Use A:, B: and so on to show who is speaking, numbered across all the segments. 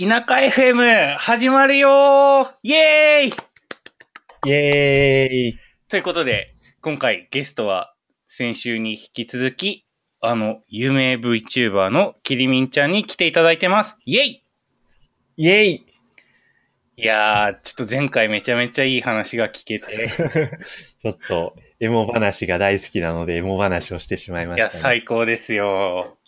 A: 田舎 FM 始まるよー。イエーイ。
B: イェーイ。
A: ということで、今回ゲストは先週に引き続き、あの、有名 VTuber のキリミンちゃんに来ていただいてます。イェイ。
B: イェイ
A: いやー、ちょっと前回めちゃめちゃいい話が聞けて、
B: ちょっと、エモ話が大好きなので、エモ話をしてしまいま
A: いや、
B: した、ね。
A: 最高ですよ。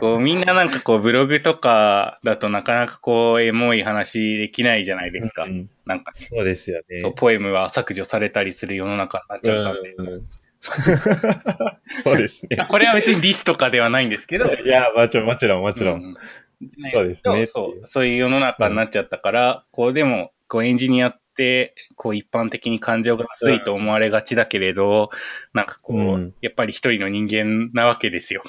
A: こう、みんななんかこう、ブログとかだとなかなかこう、エモい話できないじゃないですか。
B: うん
A: なんかね、
B: そうですよね。
A: そう、ポエムは削除されたりする世の中になっちゃったんで。
B: うんうん そうですね。
A: これは別にディスとかではないんですけど。
B: いや、もちろん、もちろん、もちろん。
A: うん
B: そうですね
A: そう、そういう世の中になっちゃったから、こうでも、こうエンジニアって、こう一般的に感情が薄いと思われがちだけれど、なんかこう、
B: うん
A: やっぱり一人の人間なわけですよ。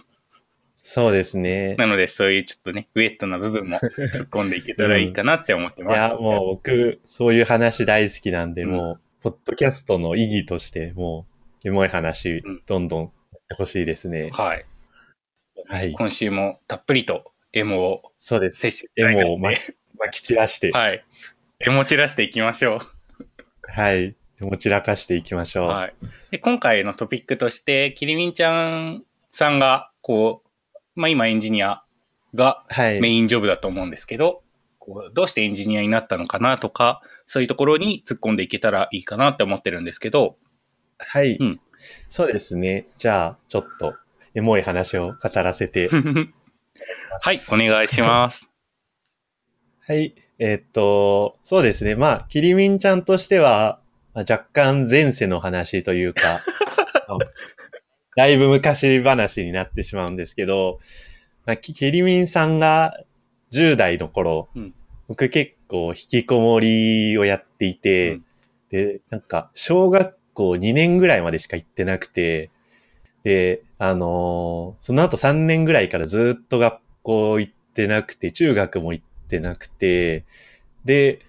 B: そうですね。
A: なので、そういうちょっとね、ウェットな部分も 突っ込んでいけたらいいかなって思ってます。
B: いや、もう僕、そういう話大好きなんで、
A: うん
B: もう、ポッドキャストの意義として、もう、エモい話
A: うん、
B: どんどんやってほしいですね。
A: はい。
B: はい。
A: 今週もたっぷりとエモを
B: そうです。
A: 摂取
B: エモをま まき散らして、
A: はい。エモ散らしていきましょ
B: はい。エモ散らかしていきましょ
A: う。
B: う。
A: はい。で、今回のトピックとして、キリミンちゃんさんが、こう、まあ今エンジニアが
B: はい。
A: メインジョブだと思うんですけど、こうどうしてエンジニアになったのかなとか、そういうところに突っ込んでいけたらいいかなって思ってるんですけど、
B: はい、
A: うん
B: そうですね。じゃあ、ちょっと、エモい話を語らせて。
A: はい、お願いします。
B: はい。えーっと、そうですね。まあ、キリミンちゃんとしては、まあ若干前世の話というか、だいぶ昔話になってしまうんですけど、まあ、キキリミンさんが10代の頃、
A: うん
B: 僕結構引きこもりをやっていて、
A: うん
B: で、なんか、小学校2年ぐらいまでしか行ってなくて、で、あのーその後3年ぐらいからずっと学校行ってなくて、中学も行ってなくて、で、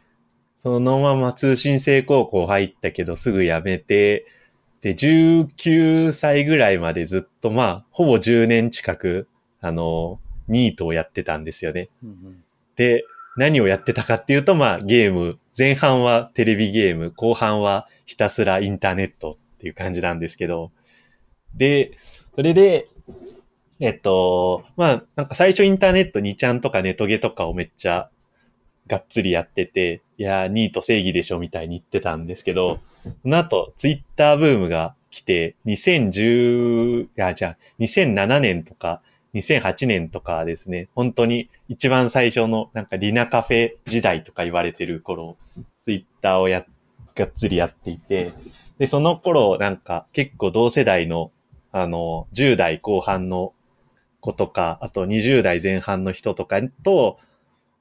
B: そのまま通信制高校入ったけどすぐ辞めて、で、19歳ぐらいまでずっとまあ、ほぼ10年近く、あのニートをやってたんですよね。で、何をやってたかっていうと、まあ、ゲーム、前半はテレビゲーム、後半はひたすらインターネットっていう感じなんですけど、で、それで、えっと、まあ、なんか最初インターネット2ちゃんとかネトゲとかをめっちゃがっつりやってて、いやー、ニート正義でしょみたいに言ってたんですけど、その後、ツイッターブームが来て、2010、いや、じゃあ、2007年とか、2008年とかですね、本当に一番最初のなんかリナカフェ時代とか言われてる頃、ツイッターをや、がっつりやっていて、で、その頃なんか結構同世代の、あの、10代後半の子とか、あと20代前半の人とかと、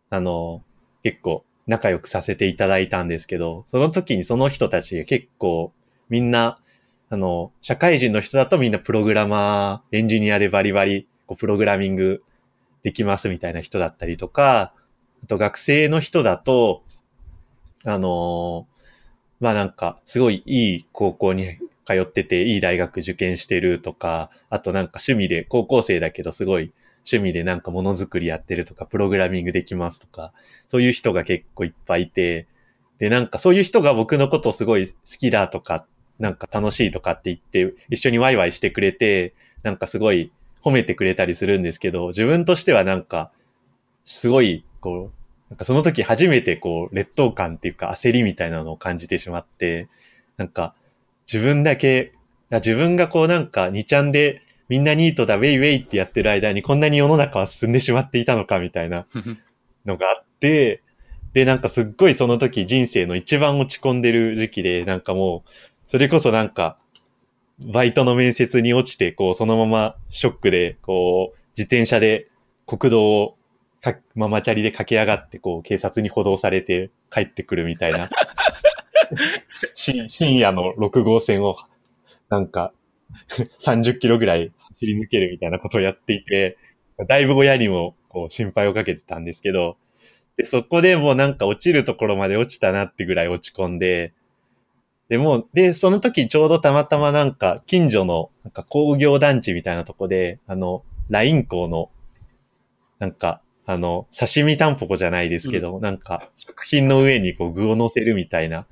B: あの、結構仲良くさせていただいたんですけど、その時にその人たちが結構みんな、あの、社会人の人だとみんなプログラマー、エンジニアでバリバリ、こうプログラミングできますみたいな人だったりとか、あと学生の人だと、あのまあなんか、すごいいい高校に通ってて、いい大学受験してるとか、あとなんか趣味で、高校生だけどすごい趣味でなんかものづくりやってるとか、プログラミングできますとか、そういう人が結構いっぱいいて、で、なんかそういう人が僕のことをすごい好きだとか、なんか楽しいとかって言って、一緒にワイワイしてくれて、なんかすごい褒めてくれたりするんですけど、自分としてはなんか、すごい、こう、なんかその時初めてこう、劣等感っていうか焦りみたいなのを感じてしまって、なんか、自分だけ、自分がこうなんか2ちゃんでみんなニートだウェイウェイってやってる間にこんなに世の中は進んでしまっていたのかみたいなのがあって、で、なんかすっごいその時人生の一番落ち込んでる時期で、なんかもう、それこそなんか、バイトの面接に落ちて、こう、そのままショックで、こう、自転車で国道をか、ママチャリで駆け上がって、こう、警察に補導されて帰ってくるみたいな。し深夜の6号線を、なんか、30キロぐらい走り抜けるみたいなことをやっていて、だいぶ親にも、こう、心配をかけてたんですけど、で、そこでもうなんか落ちるところまで落ちたなってぐらい落ち込んで、でもう、で、その時ちょうどたまたまなんか近所のなんか工業団地みたいなとこで、あの、ライン校のなんかあの、刺身タンポポじゃないですけど、なんか、食品の上にこう具を乗せるみたいな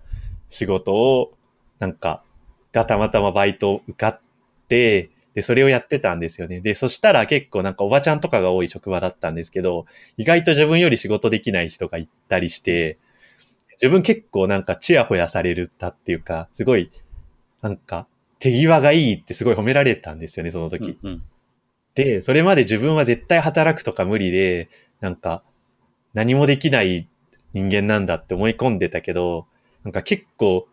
B: 仕事を、なんか、がたまたまバイト受かって、で、それをやってたんですよね。で、そしたら結構なんかおばちゃんとかが多い職場だったんですけど、意外と自分より仕事できない人がいたりして、自分結構なんかチヤホヤされるたっていうか、すごい、なんか、手際がいいってすごい褒められたんですよね、その時。
A: うんうん
B: で、それまで自分は絶対働くとか無理で、なんか、何もできない人間なんだって思い込んでたけど、なんか結構、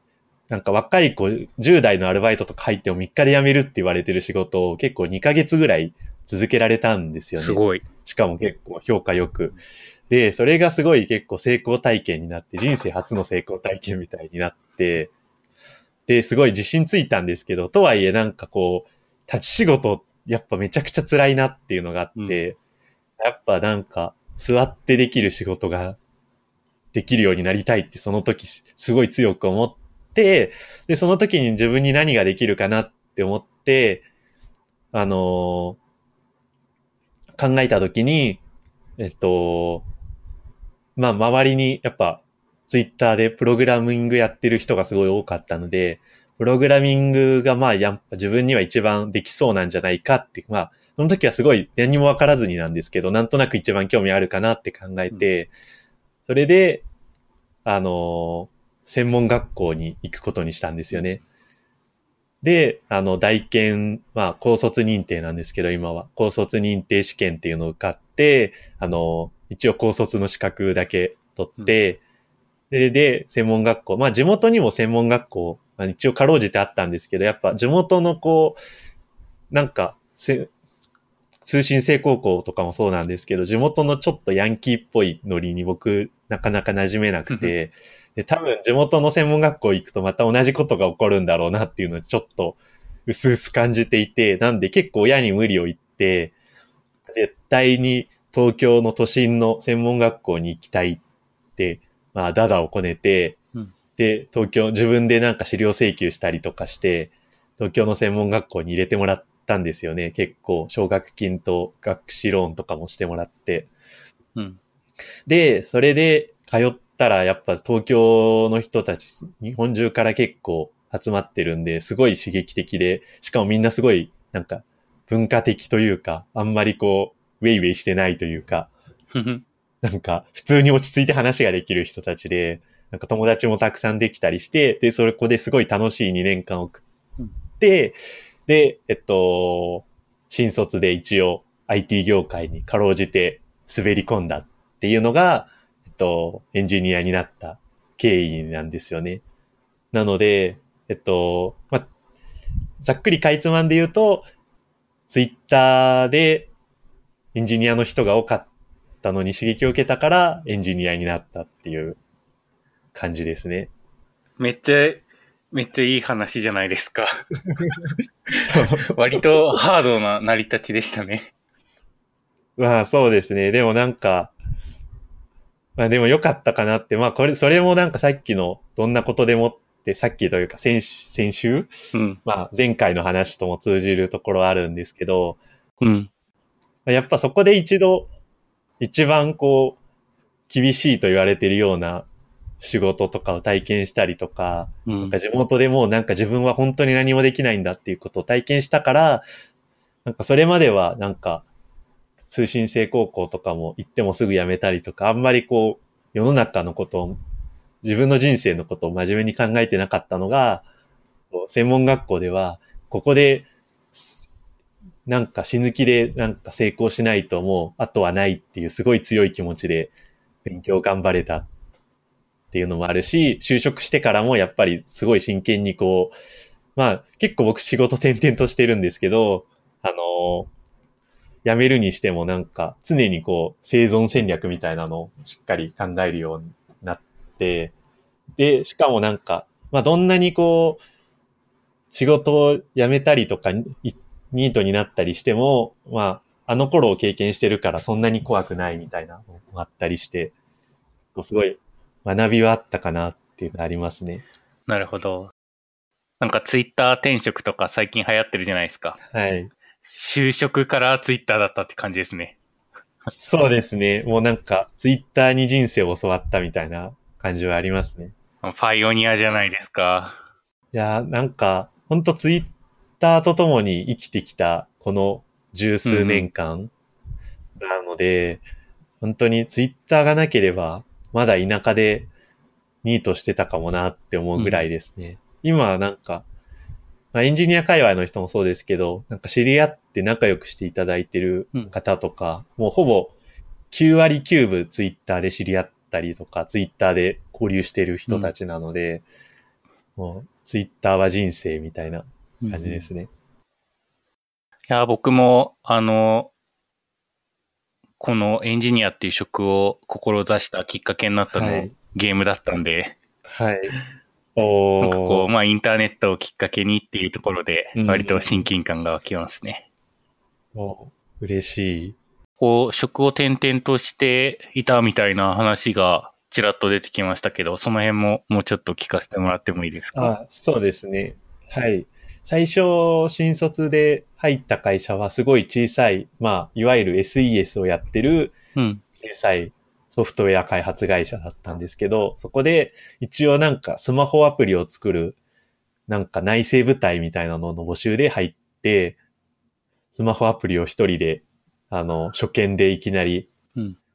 B: なんか若い子、10代のアルバイトとか入っても3日で辞めるって言われてる仕事を結構2ヶ月ぐらい続けられたんですよね。
A: すごい。
B: しかも結構評価よく。で、それがすごい結構成功体験になって、人生初の成功体験みたいになって、で、すごい自信ついたんですけど、とはいえなんかこう、立ち仕事、やっぱめちゃくちゃ辛いなっていうのがあって、やっぱなんか、座ってできる仕事ができるようになりたいってその時すごい強く思って、で、その時に自分に何ができるかなって思って、あのー考えた時に、えっと、まあ、周りにやっぱ、ツイッターでプログラミングやってる人がすごい多かったので、プログラミングがまあ、やっぱ自分には一番できそうなんじゃないかって、まあ、その時はすごい何もわからずになんですけど、なんとなく一番興味あるかなって考えて、それで、あのー専門学校に行くことにしたんですよね。で、あの、大検、まあ、高卒認定なんですけど、今は。高卒認定試験っていうのを受かって、あの、一応高卒の資格だけ取って、で、で、専門学校、まあ、地元にも専門学校、まあ一応かろうじてあったんですけど、やっぱ地元のこう、なんか、せ通信制高校とかもそうなんですけど、地元のちょっとヤンキーっぽいノリに僕、なかなか馴染めなくて、で、多分地元の専門学校行くとまた同じことが起こるんだろうなっていうのをちょっと、うすうす感じていて、なんで結構親に無理を言って、絶対に東京の都心の専門学校に行きたいって、まあ、ダダをこねて、
A: うん。
B: で、東京、自分でなんか資料請求したりとかして、東京の専門学校に入れてもらったんですよね。結構、奨学金と学士ローンとかもしてもらって。
A: うん。
B: で、それで通ったら、やっぱ東京の人たち、日本中から結構集まってるんで、すごい刺激的で、しかもみんなすごい、なんか、文化的というか、あんまりこう、ウェイウェイしてないというか、なんか、普通に落ち着いて話ができる人たちで、なんか友達もたくさんできたりして、で、それこですごい楽しい2年間を送って、で、えっと、新卒で一応 IT 業界にかろうじて滑り込んだっていうのが、えっと、エンジニアになった経緯なんですよね。なので、えっと、ま、ざっくりかいつまんで言うと、ツイッターでエンジニアの人が多かったのに刺激を受けたからエンジニアになったっていう感じですね。
A: めっちゃ、めっちゃいい話じゃないですか。割とハードな成り立ちでしたね。
B: まあそうですね。でもなんか、まあでも良かったかなって、まあこれ、それもなんかさっきのどんなことでもって、さっきというか先週、先週？
A: うん。
B: まあ前回の話とも通じるところあるんですけど、
A: うん。
B: やっぱそこで一度、一番こう、厳しいと言われているような仕事とかを体験したりとか、
A: うん。
B: なんか地元でもうなんか自分は本当に何もできないんだっていうことを体験したから、なんかそれまではなんか通信制高校とかも行ってもすぐ辞めたりとか、あんまりこう世の中のことを、自分の人生のことを真面目に考えてなかったのが、専門学校では、ここで、なんか死ぬ気でなんか成功しないともう、あとはないっていうすごい強い気持ちで勉強頑張れたっていうのもあるし、就職してからもやっぱりすごい真剣にこう、まあ結構僕仕事転々としてるんですけど、あの辞めるにしてもなんか常にこう生存戦略みたいなのをしっかり考えるようになって、で、しかもなんか、まあどんなにこう、仕事を辞めたりとか、ニートになったりしても、まあ、あの頃を経験してるからそんなに怖くないみたいなのもあったりして、すごい学びはあったかなっていうのありますね。
A: なるほど。なんかツイッター転職とか最近流行ってるじゃないですか。
B: はい。
A: 就職からツイッターだったって感じですね。
B: そうですね。もうなんか、ツイッターに人生を教わったみたいな感じはありますね。
A: パイオニアじゃないですか。
B: いや、なんか、ほんとツイッターと共に生きてきたこの十数年間なので、本当にツイッターがなければ、まだ田舎でニートしてたかもなって思うぐらいですね。今はなんか、まあ、エンジニア界隈の人もそうですけど、なんか知り合って仲良くしていただいてる方とか、もうほぼ9割9分ツイッターで知り合ったりとか、ツイッターで交流してる人たちなので、もうツイッターは人生みたいな感じですね。
A: いや、僕も、あの、このエンジニアっていう職を志したきっかけになったの、はい、ゲームだったんで、
B: はい。
A: おなんかこう、まあインターネットをきっかけにっていうところで、割と親近感が湧きますね。
B: うん、お嬉しい。
A: こう、職を転々としていたみたいな話がちらっと出てきましたけど、その辺ももうちょっと聞かせてもらってもいいですか？
B: あそうですね。はい。最初、新卒で入った会社はすごい小さい、まあ、いわゆる SES をやってる小さいソフトウェア開発会社だったんですけど、そこで一応なんかスマホアプリを作るなんか内製部隊みたいなのの募集で入って、スマホアプリを一人で、あの、初見でいきなり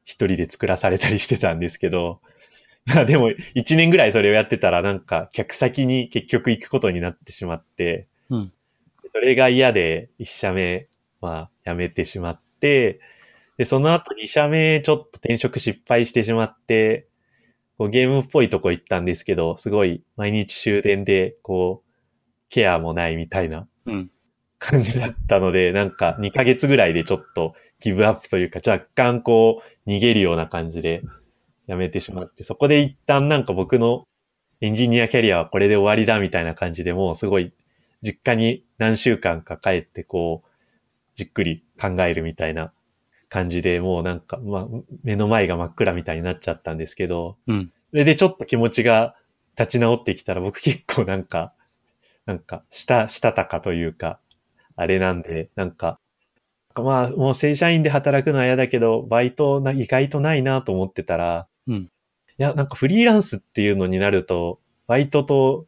B: 一人で作らされたりしてたんですけど、まあでも一年ぐらいそれをやってたらなんか客先に結局行くことになってしまって、
A: うん、
B: それが嫌で一社目、まあ辞めてしまって、で、その後2社目ちょっと転職失敗してしまって、こうゲームっぽいとこ行ったんですけど、すごい毎日終電で、こう、ケアもないみたいな感じだったので、うん、なんか2ヶ月ぐらいでちょっとギブアップというか、若干こう逃げるような感じで辞めてしまって、そこで一旦なんか僕のエンジニアキャリアはこれで終わりだみたいな感じでもうすごい実家に何週間か帰ってこう、じっくり考えるみたいな感じで、もうなんか、まあ、目の前が真っ暗みたいになっちゃったんですけど、
A: うん。
B: それでちょっと気持ちが立ち直ってきたら、僕結構なんか、なんか、したしたたかというか、あれなんで、なんか、まあ、もう正社員で働くのは嫌だけど、バイトな、意外とないなと思ってたら、
A: うん。
B: いや、なんかフリーランスっていうのになると、バイトと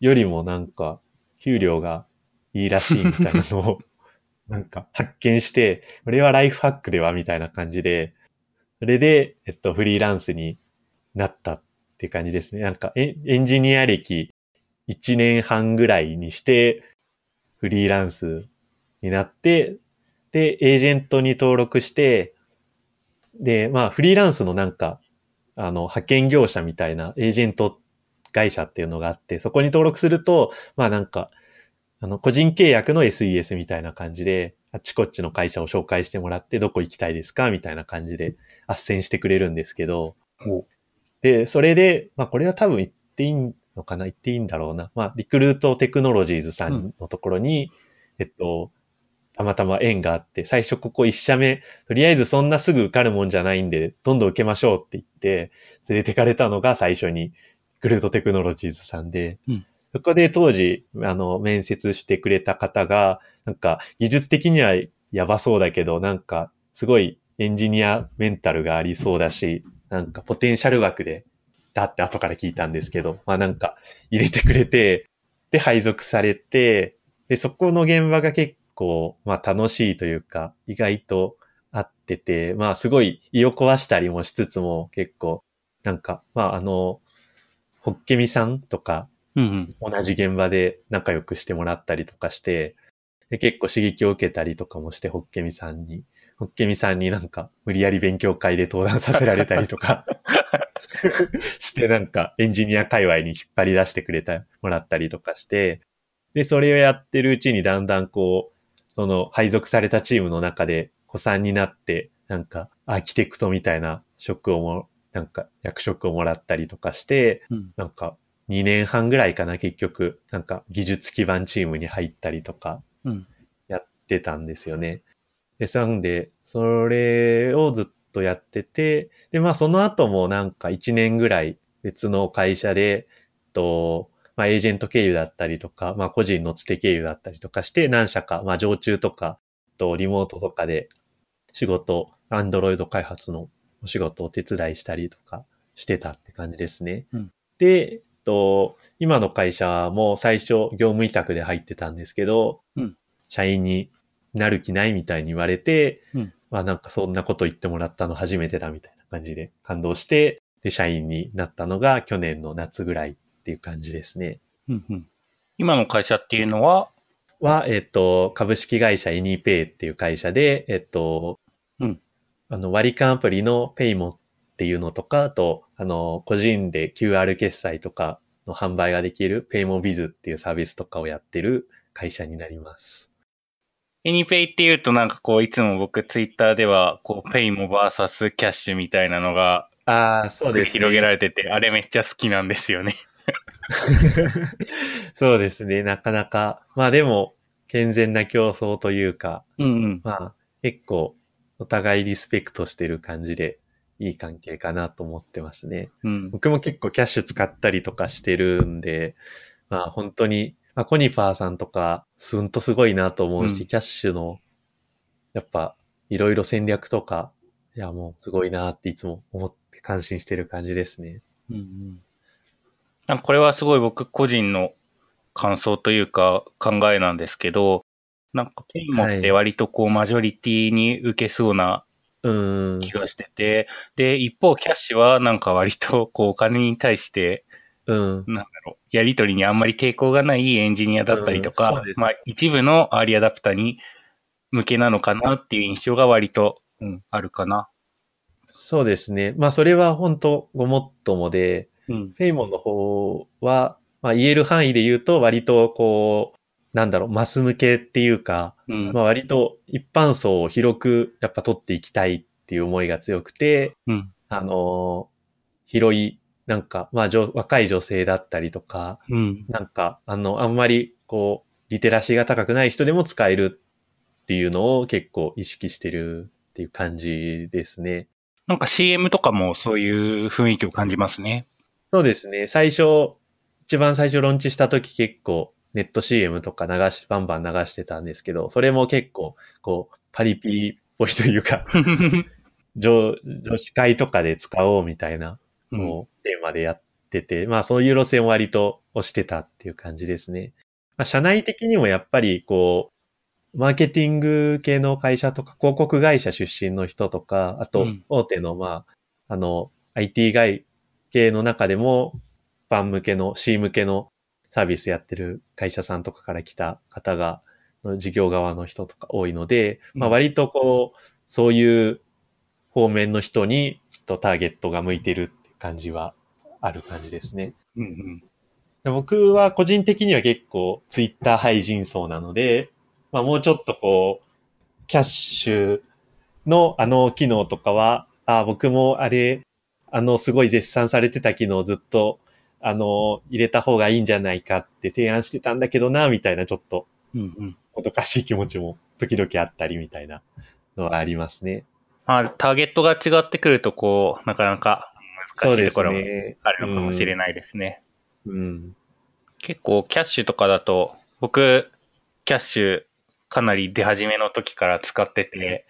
B: よりもなんか、給料がいいらしいみたいなのを なんか発見して、これはライフハックではみたいな感じで、それで、えっと、フリーランスになったって感じですね。なんかエンジニア歴1年半ぐらいにして、フリーランスになって、で、エージェントに登録して、で、まあ、フリーランスのなんか、あの、派遣業者みたいなエージェント会社っていうのがあって、そこに登録すると、まあなんか、あの、個人契約の SES みたいな感じで、あっちこっちの会社を紹介してもらって、どこ行きたいですか？みたいな感じで、斡旋してくれるんですけど、で、それで、まあこれは多分言っていいのかな？言っていいんだろうな。まあ、リクルートテクノロジーズさんのところに、うん、えっと、たまたま縁があって、最初ここ一社目、とりあえずそんなすぐ受かるもんじゃないんで、どんどん受けましょうって言って、連れてかれたのが最初に、リクルートテクノロジーズさんで、
A: うん
B: そこで当時、あの、面接してくれた方が、なんか、技術的にはやばそうだけど、なんか、すごいエンジニアメンタルがありそうだし、なんか、ポテンシャル枠で、だって後から聞いたんですけど、まあなんか、入れてくれて、で、配属されて、で、そこの現場が結構、まあ楽しいというか、意外とあってて、まあすごい胃を壊したりもしつつも結構、なんか、まああの、ホッケミさんとか、
A: うん
B: うん、同じ現場で仲良くしてもらったりとかして、で結構刺激を受けたりとかもして、ホッケミさんに。ホッケミさんになんか無理やり勉強会で登壇させられたりとか してなんかエンジニア界隈に引っ張り出してくれた、もらったりとかして、で、それをやってるうちにだんだんこう、その配属されたチームの中で子さんになって、なんかアーキテクトみたいな職をも、なんか役職をもらったりとかして、
A: うん、
B: なんか2年半ぐらいかな、結局、なんか技術基盤チームに入ったりとか、やってたんですよね。で、なんで、それをずっとやってて、で、まあその後もなんか1年ぐらい別の会社で、と、まあエージェント経由だったりとか、まあ個人のつて経由だったりとかして、何社か、まあ常駐とか、とリモートとかで仕事、アンドロイド開発のお仕事をお手伝いしたりとかしてたって感じですね。
A: うん
B: で、と、今の会社も最初業務委託で入ってたんですけど、
A: うん。
B: 社員になる気ないみたいに言われて、
A: うん。
B: まあなんかそんなこと言ってもらったの初めてだみたいな感じで感動して、で、社員になったのが去年の夏ぐらいっていう感じですね。
A: うんうん。今の会社っていうのは、
B: は、えっと、株式会社エニーペイっていう会社で、えっと、
A: うん。
B: あの、割り勘アプリのペイモっていうのとか、あと、あの、個人で QR 決済とかの販売ができるペイモビズっていうサービスとかをやってる会社になります。
A: エニペイっていうとなんかこう、いつも僕ツイッターでは、こう、ペイモバーサスキャッシュみたいなのが
B: ああ、そうです、ね。
A: 広げられてて、あれめっちゃ好きなんですよね。
B: そうですね。なかなか。まあでも、健全な競争というか、
A: うんうん。
B: まあ、結構、お互いリスペクトしてる感じで、いい関係かなと思ってますね。
A: うん。
B: 僕も結構キャッシュ使ったりとかしてるんで、まあ本当に、まあコニファーさんとか、すんとすごいなと思うし、
A: うん
B: キャッシュの、やっぱ、いろいろ戦略とか、いやもうすごいなっていつも思って感心してる感じですね。
A: うんうんなんかこれはすごい僕個人の感想というか考えなんですけど、なんかペイモって割とこうマジョリティに受けそうな
B: うーん
A: 気。がしてて、で、一方キャッシュはなんか割とこうお金に対して、
B: うん。
A: なんだろう、やりとりにあんまり抵抗がないエンジニアだったりとか、
B: うんそうです
A: まあ一部のアーリーアダプターに向けなのかなっていう印象が割と、うん、あるかな。
B: そうですね。まあそれは本当ごもっともで、
A: うん。
B: フェイモンの方は、まあ言える範囲で言うと割とこう、なんだろう、マス向けっていうか、
A: うん。
B: まあ割と一般層を広くやっぱ取っていきたいっていう思いが強くて、
A: うん。
B: あのー広い、なんか、まあ女若い女性だったりとか、
A: うん。
B: なんか、あの、あんまりこう、リテラシーが高くない人でも使えるっていうのを結構意識してるっていう感じですね。
A: なんか CM とかもそういう雰囲気を感じますね。
B: そうですね。最初、一番最初ローンチした時結構ネット CM とか流し、バンバン流してたんですけど、それも結構、こう、パリピっぽいというか、女、女子会とかで使おうみたいな、
A: うん
B: こう、テーマでやってて、まあそういう路線を割と押してたっていう感じですね。まあ社内的にもやっぱりこう、マーケティング系の会社とか、広告会社出身の人とか、あと
A: うん、
B: 大手の、まあ、あの、IT 外系の中でも、ファン向けの、C 向けのサービスやってる会社さんとかから来た方が、事業側の人とか多いので、まあ
A: うん
B: 割とこう、そういう方面の人にきっとターゲットが向いてるって感じはある感じですね。
A: うんうん
B: で僕は個人的には結構ツイッター廃人層なので、まあもうちょっとこう、キャッシュのあの機能とかは、あ僕もあれ、あのすごい絶賛されてた機能をずっと、あの、入れた方がいいんじゃないかって提案してたんだけどな、みたいなちょっと
A: うんうん
B: もどかしい気持ちも時々あったりみたいなのはありますね。
A: まあ、ターゲットが違ってくると、こう、なかなか難しいところも
B: ね。
A: あるのかもしれ
B: い。
A: ないですね。
B: うん。
A: 結構、キャッシュとかだと、僕、キャッシュかなり出始めの時から使ってて、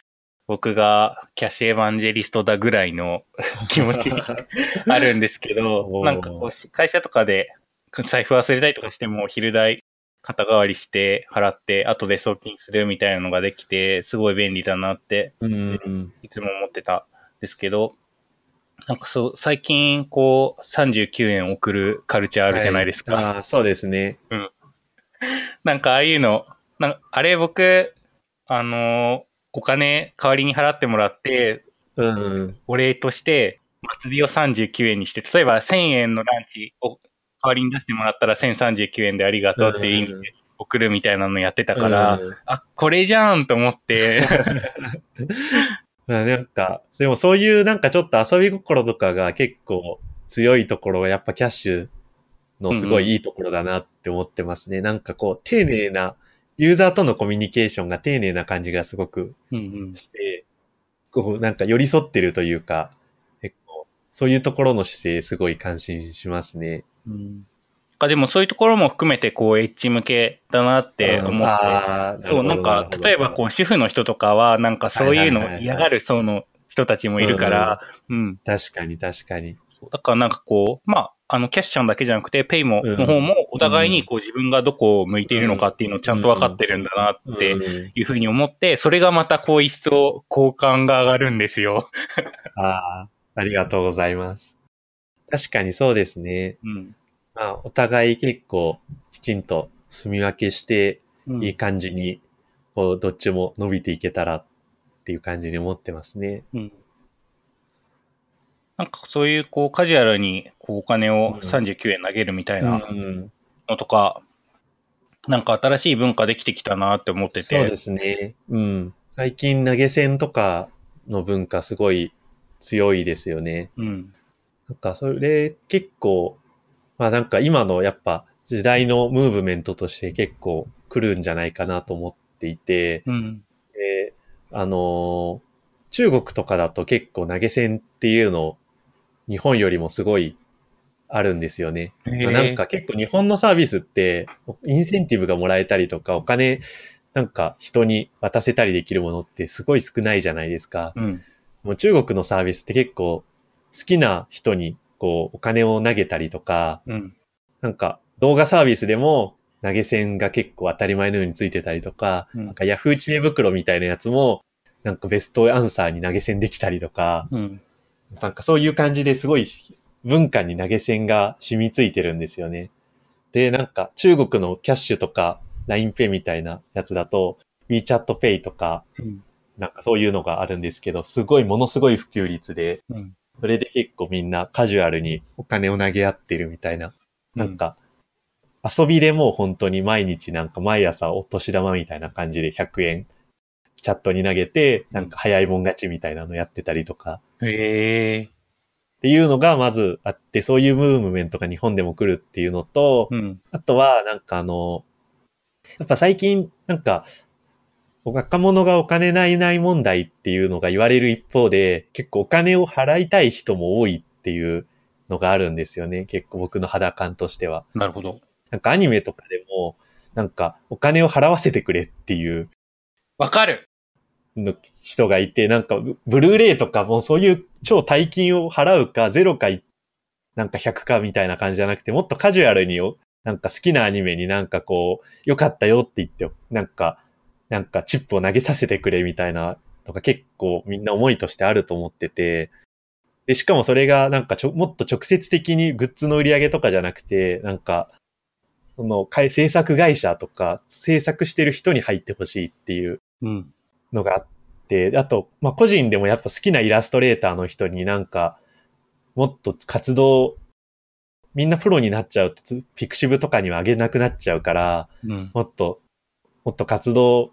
A: 僕がキャッシュエヴァンジェリストだぐらいの 気持ちあるんですけどなんかこう、会社とかで財布忘れたりとかしても、昼代肩代わりして払って、後で送金するみたいなのができて、すごい便利だなって
B: うん。
A: いつも思ってたんですけど、なんかそう、最近こう、39円送るカルチャーあるじゃないですか。
B: はいああ、そうですね。
A: なんかああいうの、なあれ僕、あのーお金代わりに払ってもらって、
B: うん。
A: お礼として、祭りを39円にして、例えば1000円のランチを代わりに出してもらったら1039円でありがとうっていう意味で送るみたいなのやってたから、
B: うん
A: あ、これじゃんと思って、
B: ま あなんか、でもそういうなんかちょっと遊び心とかが結構強いところはやっぱキャッシュのすごいいいところだなって思ってますね。なんかこう、丁寧な、ユーザーとのコミュニケーションが丁寧な感じがすごく
A: うんうん。
B: して、こうなんか寄り添ってるというか、結構、そういうところの姿勢すごい感心しますね。
A: うん。かでもそういうところも含めてこうエッジ向けだなって思って、そう、なんか、例えばこう主婦の人とかは、なんかそういうの嫌がる層の人たちもいるから、うん。
B: 確かに確かに。
A: だからなんかこう、まあ、あの、キャッシュさんだけじゃなくて、ペイも、
B: うん
A: の方も、お互いにこう自分がどこを向いているのかっていうのをちゃんと分かってるんだなって
B: うん
A: いうふうに思って、それがまたこう一層好感が上がるんですよ。
B: ああ、ありがとうございます。確かにそうですね。
A: うん。
B: まあ、お互い結構きちんと住み分けして、
A: うん
B: いい感じに、こう、どっちも伸びていけたらっていう感じに思ってますね。
A: うん。なんかそういうこうカジュアルにこうお金を
B: うん
A: 39円投げるみたいな
B: うん
A: のとか、なんか新しい文化できてきたなって思ってて。
B: そうですね。うん。最近投げ銭とかの文化すごい強いですよね。
A: うん。
B: なんかそれ結構、まあなんか今のやっぱ時代のムーブメントとして結構来るんじゃないかなと思っていて、
A: うん。
B: であのー中国とかだと結構投げ銭っていうの日本よりもすごいあるんですよね。まあなんか結構日本のサービスってインセンティブがもらえたりとかお金なんか人に渡せたりできるものってすごい少ないじゃないですか。
A: うん。
B: もう中国のサービスって結構好きな人にこうお金を投げたりとか、
A: うん。
B: なんか動画サービスでも投げ銭が結構当たり前のようについてたりとか、
A: うん
B: なんかヤフー知恵袋みたいなやつもなんかベストアンサーに投げ銭できたりとか、
A: うん。
B: なんかそういう感じですごい文化に投げ銭が染みついてるんですよね。で、なんか中国のキャッシュとか LINEPay みたいなやつだと WeChat Pay とか
A: うん。
B: なんかそういうのがあるんですけど、すごいものすごい普及率で、
A: うん。
B: それで結構みんなカジュアルにお金を投げ合ってるみたいな。なんか、遊びでもう本当に毎日なんか毎朝お年玉みたいな感じで100円チャットに投げて、なんか早いもん勝ちみたいなのやってたりとか、
A: へえ。
B: っていうのがまずあって、そういうムーブメントが日本でも来るっていうのと、
A: うん。
B: あとはなんかあの、やっぱ最近なんか、若者がお金ないない問題っていうのが言われる一方で、結構お金を払いたい人も多いっていうのがあるんですよね。結構僕の肌感としては。
A: なるほど。
B: なんかアニメとかでも、なんかお金を払わせてくれっていう
A: わかる
B: の人がいて、なんかブルーレイとかもそういう超大金を払うか、ゼロか、なんか100かみたいな感じじゃなくて、もっとカジュアルによ、なんか好きなアニメになんかこう、良かったよって言って、なんか、なんかチップを投げさせてくれみたいなのが結構みんな思いとしてあると思ってて、で、しかもそれがなんかちょ、もっと直接的にグッズの売り上げとかじゃなくて、なんか、その、制作会社とか、制作してる人に入ってほしいっていう。
A: うん。
B: のがあって、あと、まあ、個人でもやっぱ好きなイラストレーターの人になんか、もっと活動、みんなプロになっちゃうとつ、ピクシブとかには上げなくなっちゃうから、
A: うん。
B: もっと、もっと活動、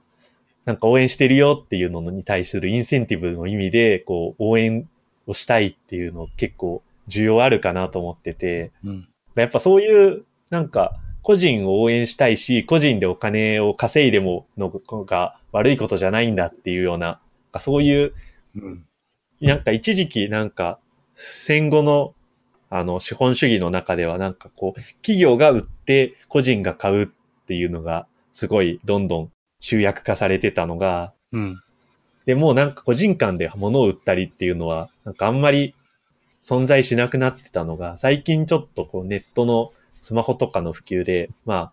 B: なんか応援してるよっていうのに対するインセンティブの意味で、こう、応援をしたいっていうの結構需要あるかなと思ってて、
A: うん。
B: やっぱそういう、なんか、個人を応援したいし、個人でお金を稼いでものが悪いことじゃないんだっていうような、そういう、
A: うん。
B: なんか一時期なんか戦後のあの資本主義の中ではなんかこう、企業が売って個人が買うっていうのがすごいどんどん集約化されてたのが、
A: うん。
B: でもうなんか個人間で物を売ったりっていうのは、なんかあんまり存在しなくなってたのが、最近ちょっとこうネットのスマホとかの普及で、ま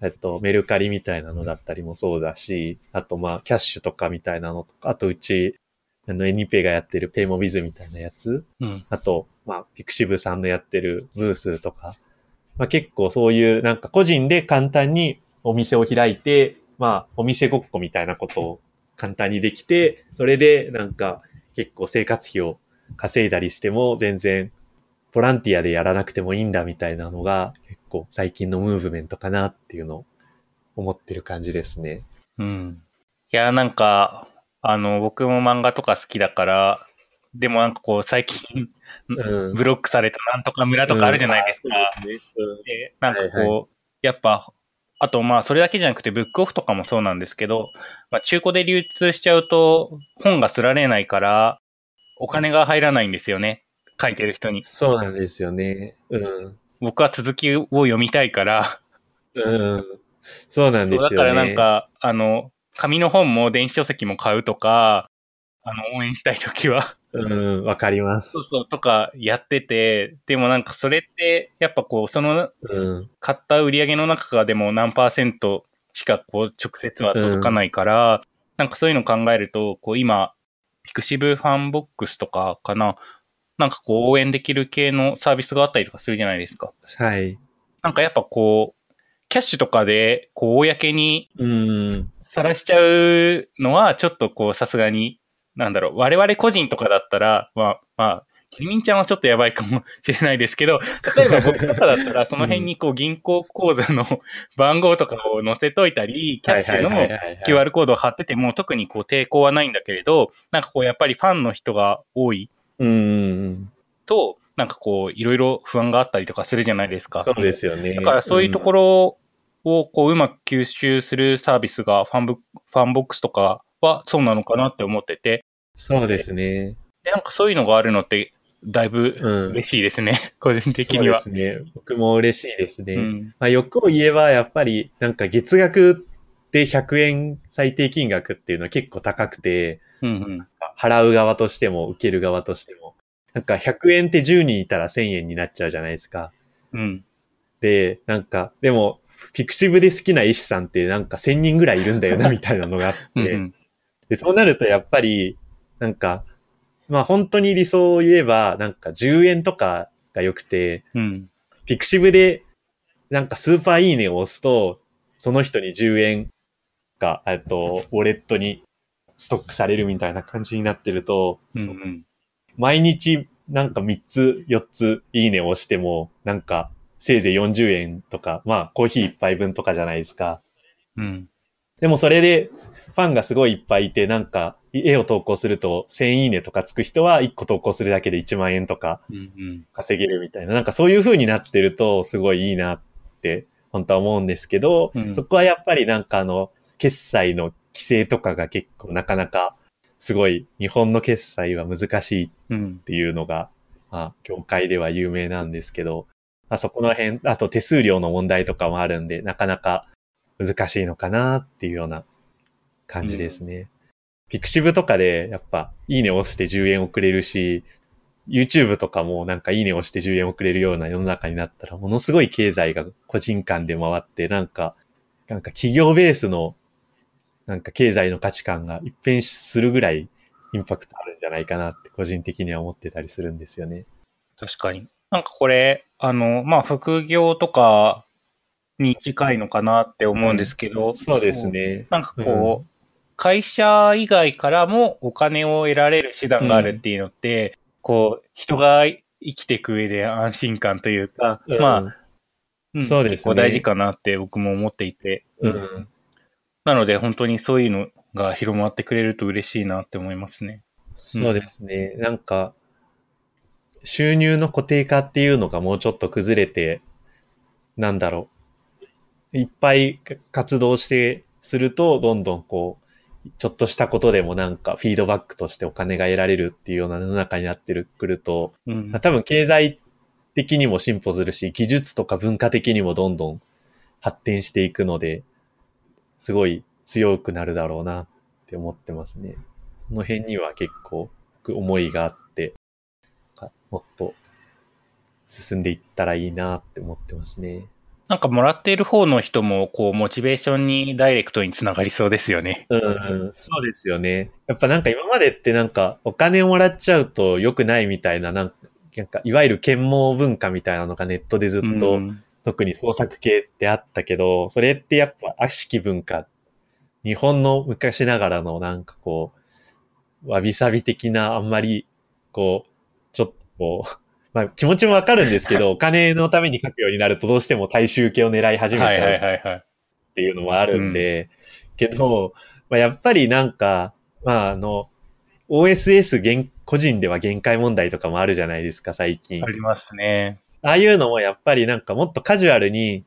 B: あ、えっと、メルカリみたいなのだったりもそうだし、あとまあ、キャッシュとかみたいなのとか、あとうち、あの、エニペがやってるペイモビズみたいなやつ、
A: うん。
B: あと、まあ、ピクシブさんのやってるブースとか、まあ結構そういうなんか個人で簡単にお店を開いて、まあ、お店ごっこみたいなことを簡単にできて、それでなんか結構生活費を稼いだりしても全然ボランティアでやらなくてもいいんだみたいなのが結構最近のムーブメントかなっていうのを思ってる感じですね。
A: うん。いや、なんか、あの、僕も漫画とか好きだから、でもなんかこう、最近、
B: うん
A: ブロックされたなんとか村とかあるじゃないですか。
B: うで
A: なんかこう、
B: はい
A: やっぱ、あとまあ、それだけじゃなくて、ブックオフとかもそうなんですけど、まあ、中古で流通しちゃうと、本がすられないから、お金が入らないんですよね。書いてる人に。
B: そうなんですよね。うん。
A: 僕は続きを読みたいから、
B: うん。そうなんですよね。
A: だからなんか、あの、紙の本も電子書籍も買うとか、あの、応援したいときは、
B: うん、わかります
A: そ。うそう、とかやってて、でもなんかそれって、やっぱこう、その
B: うん。
A: 買った売り上げの中からでも何パーセントしかこう直接は届かないから、なんかそういうの考えると、こう今、ピクシブファンボックスとかかな、なんかこう応援できる系のサービスがあったりとかするじゃないですか。
B: はい。
A: なんかやっぱこう、キャッシュとかで、こう、公に
B: うん。
A: さらしちゃうのは、ちょっとこう、さすがに、なんだろう、我々個人とかだったら、まあ、まあ、キリミンちゃんはちょっとやばいかもしれないですけど、例えば僕とかだったら、その辺にこう、銀行口座の番号とかを載せといたり、キャッシュの
B: はい。
A: QR コードを貼ってても、特にこう、抵抗はないんだけれど、なんかこう、やっぱりファンの人が多い
B: うん。
A: と、なんかこう、いろいろ不安があったりとかするじゃないですか。
B: そうですよね。
A: だからそういうところをこううまく吸収するサービスがファンブファンボックスとかはそうなのかなって思ってて、
B: そうですね。
A: でなんかそういうのがあるのってだいぶ
B: うん。
A: 嬉しいですね、個人的には。
B: そうですね。僕も嬉しいですね。
A: うん
B: まあ、欲を言えば、やっぱり、なんか月額で100円最低金額っていうのは結構高くて、
A: うんうん
B: 払う側としても、受ける側としても。なんか100円って10人いたら1000円になっちゃうじゃないですか。
A: うん
B: で、なんか、でも、ピクシブで好きな医師さんってなんか1000人ぐらいいるんだよな、みたいなのがあって。
A: うんうん
B: で、そうなるとやっぱり、なんか、まあ本当に理想を言えば、なんか10円とかが良くて、
A: うん
B: ピクシブで、なんかスーパーいいねを押すと、その人に10円が、えっと、ウォレットにストックされるみたいな感じになってると、
A: うんうん。
B: 毎日なんか3つ、4ついいねを押しても、なんかせいぜい40円とか、まあコーヒー1杯分とかじゃないですか。
A: うん。
B: でもそれでファンがすごいいっぱいいて、なんか絵を投稿すると1000いいねとかつく人は1個投稿するだけで1万円とか
A: うんうん。
B: 稼げるみたいな、なんかそういう風になってるとすごいいいなって本当は思うんですけど、
A: うん。
B: そこはやっぱりなんかあの、決済の規制とかが結構なかなかすごい日本の決済は難しいっ
A: うん
B: ていうのが、まあ、業界では有名なんですけど、まあ、そこの辺、あと手数料の問題とかもあるんで、なかなか難しいのかなっていうような感じですね。ピクシブとかで、やっぱ、いいね押して10円送れるし、YouTube とかもなんかいいね押して10円送れるような世の中になったら、ものすごい経済が個人間で回って、なんか、なんか企業ベースの、なんか経済の価値観が一変するぐらいインパクトあるんじゃないかなって個人的には思ってたりするんですよね。
A: 確かに。なんかこれ、あの、まあ、副業とかに近いのかなって思うんですけど、
B: そうですね。
A: なんかこう、会社以外からもお金を得られる手段があるっていうのって、こう、人が生きていく上で安心感というか、
B: うん
A: まあ、うん
B: そうですね
A: 結構大事かなって僕も思っていて、
B: うん。
A: なので本当にそういうのが広まってくれると嬉しいなって思いますね。
B: そうですね。なんか、収入の固定化っていうのがもうちょっと崩れて、なんだろう。いっぱい活動して、すると、どんどんこう、ちょっとしたことでもなんかフィードバックとしてお金が得られるっていうような世の中になってくると、
A: うん
B: 多分経済的にも進歩するし、技術とか文化的にもどんどん発展していくので、すごい強くなるだろうなって思ってますね。この辺には結構思いがあって、もっと進んでいったらいいなって思ってますね。
A: なんかもらっている方の人も、こう、モチベーションにダイレクトにつながりそうですよね。
B: うん、そうですよね。やっぱなんか今までってなんかお金をもらっちゃうと良くないみたいな、なんか、いわゆる啓蒙文化みたいなのがネットでずっと、
A: うん
B: 特に創作系ってあったけど、それってやっぱ悪しき文化。日本の昔ながらのなんかこう、わびさび的なあんまり、こう、ちょっとこう、まあ気持ちもわかるんですけど、お金のために書くようになるとどうしても大衆系を狙い始めちゃう。っていうのもあるんで、けど、まあ、やっぱりなんか、まああの、OSS 限個人では限界問題とかもあるじゃないですか、最近
A: あ。りますね。
B: ああいうのもやっぱりなんかもっとカジュアルに、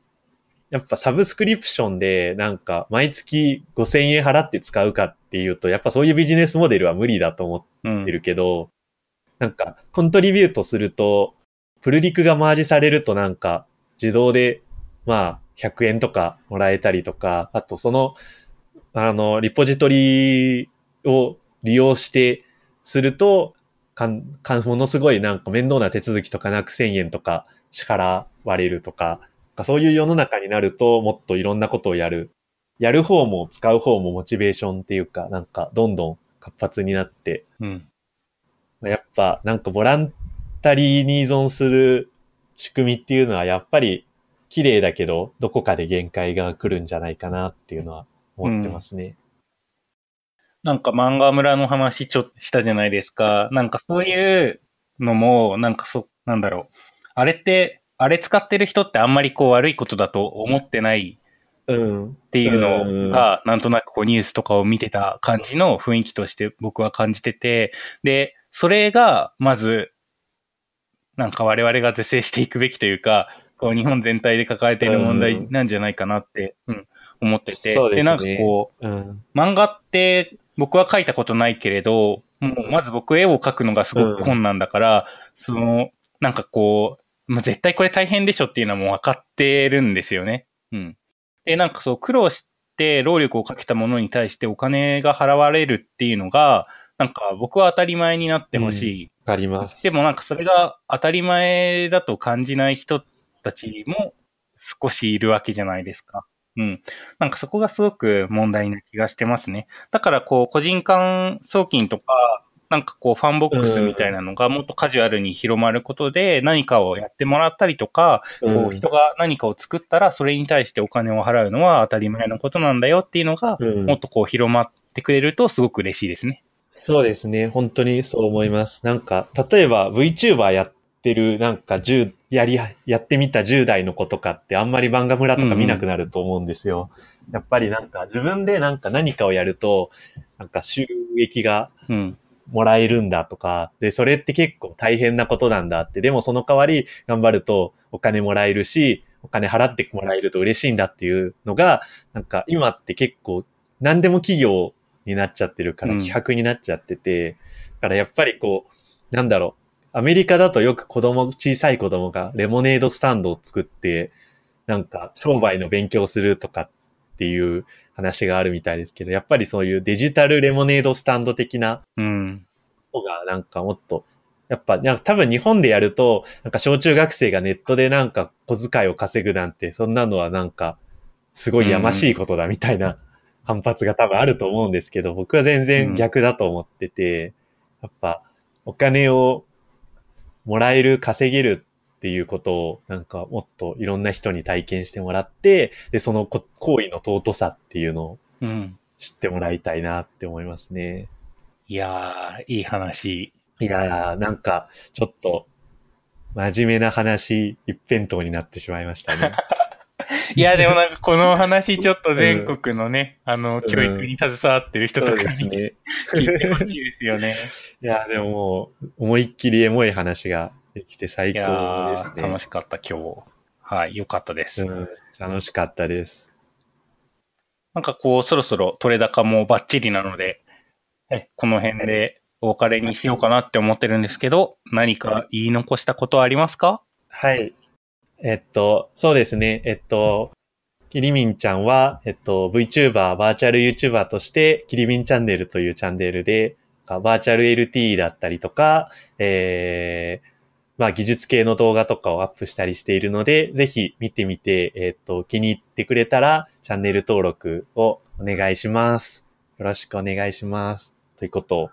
B: やっぱサブスクリプションでなんか毎月5000円払って使うかっていうと、やっぱそういうビジネスモデルは無理だと思ってるけど、なんかコントリビュートすると、プルリクがマージされるとなんか自動でまあ100円とかもらえたりとか、あとそのあのリポジトリを利用してすると、かん、かん、ものすごいなんか面倒な手続きとかなく1000円とか支払われるとか、そういう世の中になるともっといろんなことをやる。やる方も使う方もモチベーションっていうか、なんかどんどん活発になって、
A: うん。
B: やっぱなんかボランタリーに依存する仕組みっていうのはやっぱり綺麗だけど、どこかで限界が来るんじゃないかなっていうのは思ってますね。
A: なんか漫画村の話ちょっとしたじゃないですか。なんかそういうのも、なんかそ、なんだろう。あれって、あれ使ってる人ってあんまりこう悪いことだと思ってない
B: うん。
A: っていうのが、なんとなくこうニュースとかを見てた感じの雰囲気として僕は感じてて、で、それがまず、なんか我々が是正していくべきというか、こう日本全体で抱えている問題なんじゃないかなって、うん、思ってて。
B: そうですね
A: なんかこう、
B: うん。
A: 漫画って僕は描いたことないけれど、もうまず僕絵を描くのがすごく困難だから、その、なんかこう、まあ、絶対これ大変でしょっていうのはもう分かってるんですよね。うん。で、なんかそう苦労して労力をかけたものに対してお金が払われるっていうのが、なんか僕は当たり前になってほしい。
B: わかります。
A: でもなんかそれが当たり前だと感じない人たちも少しいるわけじゃないですか。うん。なんかそこがすごく問題な気がしてますね。だからこう個人間送金とか、なんかこうファンボックスみたいなのがもっとカジュアルに広まることで何かをやってもらったりとか、こ
B: う
A: うん人が何かを作ったらそれに対してお金を払うのは当たり前のことなんだよっていうのが、
B: うん
A: もっとこう広まってくれるとすごく嬉しいですね。
B: そうですね。本当にそう思います。なんか、例えば VTuber やってる、なんか10、やり、やってみた10代の子とかってあんまり漫画村とか見なくなると思うんですよ。やっぱりなんか自分でなんか何かをやると、なんか収益が
A: うん。
B: もらえるんだとか、で、それって結構大変なことなんだって、でもその代わり頑張るとお金もらえるし、お金払ってもらえると嬉しいんだっていうのが、なんか今って結構何でも企業になっちゃってるから
A: うん
B: 企画になっちゃってて、だからやっぱりこう、なんだろう、アメリカだとよく子供、小さい子供がレモネードスタンドを作って、なんか商売の勉強するとかっていう話があるみたいですけど、やっぱりそういうデジタルレモネードスタンド的な
A: うん。
B: 方がなんかもっと、やっぱ、なんか多分日本でやると、なんか小中学生がネットでなんか小遣いを稼ぐなんて、そんなのはなんか、すごいやましいことだみたいな反発が多分あると思うんですけど、僕は全然逆だと思ってて、やっぱお金をもらえる、稼げるっていうことをなんかもっといろんな人に体験してもらって、で、そのこ行為の尊さっていうのを
A: うん。
B: 知ってもらいたいなって思いますね。
A: いやー、いい話。
B: いやー、なんか、ちょっと、真面目な話、一辺倒になってしまいましたね。
A: いや、でもなんかこの話ちょっと全国のね、あの、
B: ん
A: 教育に携わってる人とかに
B: ね。
A: 聞いてほしいですよね。
B: いやー、でももう、思いっきりエモい話ができて最高です
A: ー、楽
B: ね。
A: しかった今日。はい、よかったです。
B: うん、楽しかったです。
A: なんかこう、そろそろ取れ高もバッチリなので、えこの辺でお別れにしようかなって思ってるんですけど、何か言い残したことはありますか？
B: はい。えっと、そうですね。えっと、キリミンちゃんは、えっと、VTuber、バーチャル YouTuber として、キリミンチャンネルというチャンネルで、バーチャル LT だったりとか、えー、まあ技術系の動画とかをアップしたりしているので、ぜひ見てみて、えっと、気に入ってくれたら、チャンネル登録をお願いします。よろしくお願いします。ということを言っ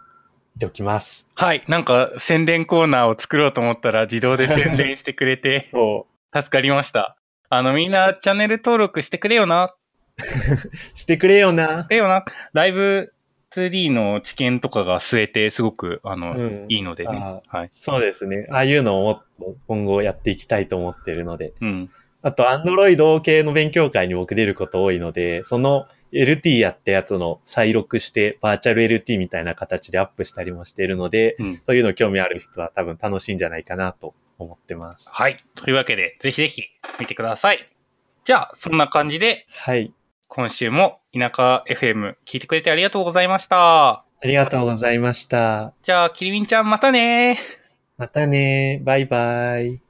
B: ておきます。
A: はい、なんか宣伝コーナーを作ろうと思ったら自動で宣伝してくれて
B: そう。
A: 助かりました。あの、みんなチャンネル登録してくれよな。
B: してくれよな。
A: くれよな。ライブ 2D の知見とかが据えてすごく、あの、
B: うん
A: いいのでね。
B: あ
A: はい。
B: そうですね。ああいうのをもっと今後やっていきたいと思ってるので。
A: うん。
B: あと、アンドロイド系の勉強会に僕出ること多いので、その LT やったやつの再録して、バーチャル LT みたいな形でアップしたりもしているので、
A: うん
B: そういうの興味ある人は多分楽しいんじゃないかなと思ってます。
A: はい。というわけで、ぜひぜひ見てください。じゃあ、そんな感じで、
B: はい。
A: 今週も田舎 FM 聞いてくれてありがとうございました。
B: ありがとうございました。
A: じゃあ、キリミンちゃんまたね
B: またねバイバイ。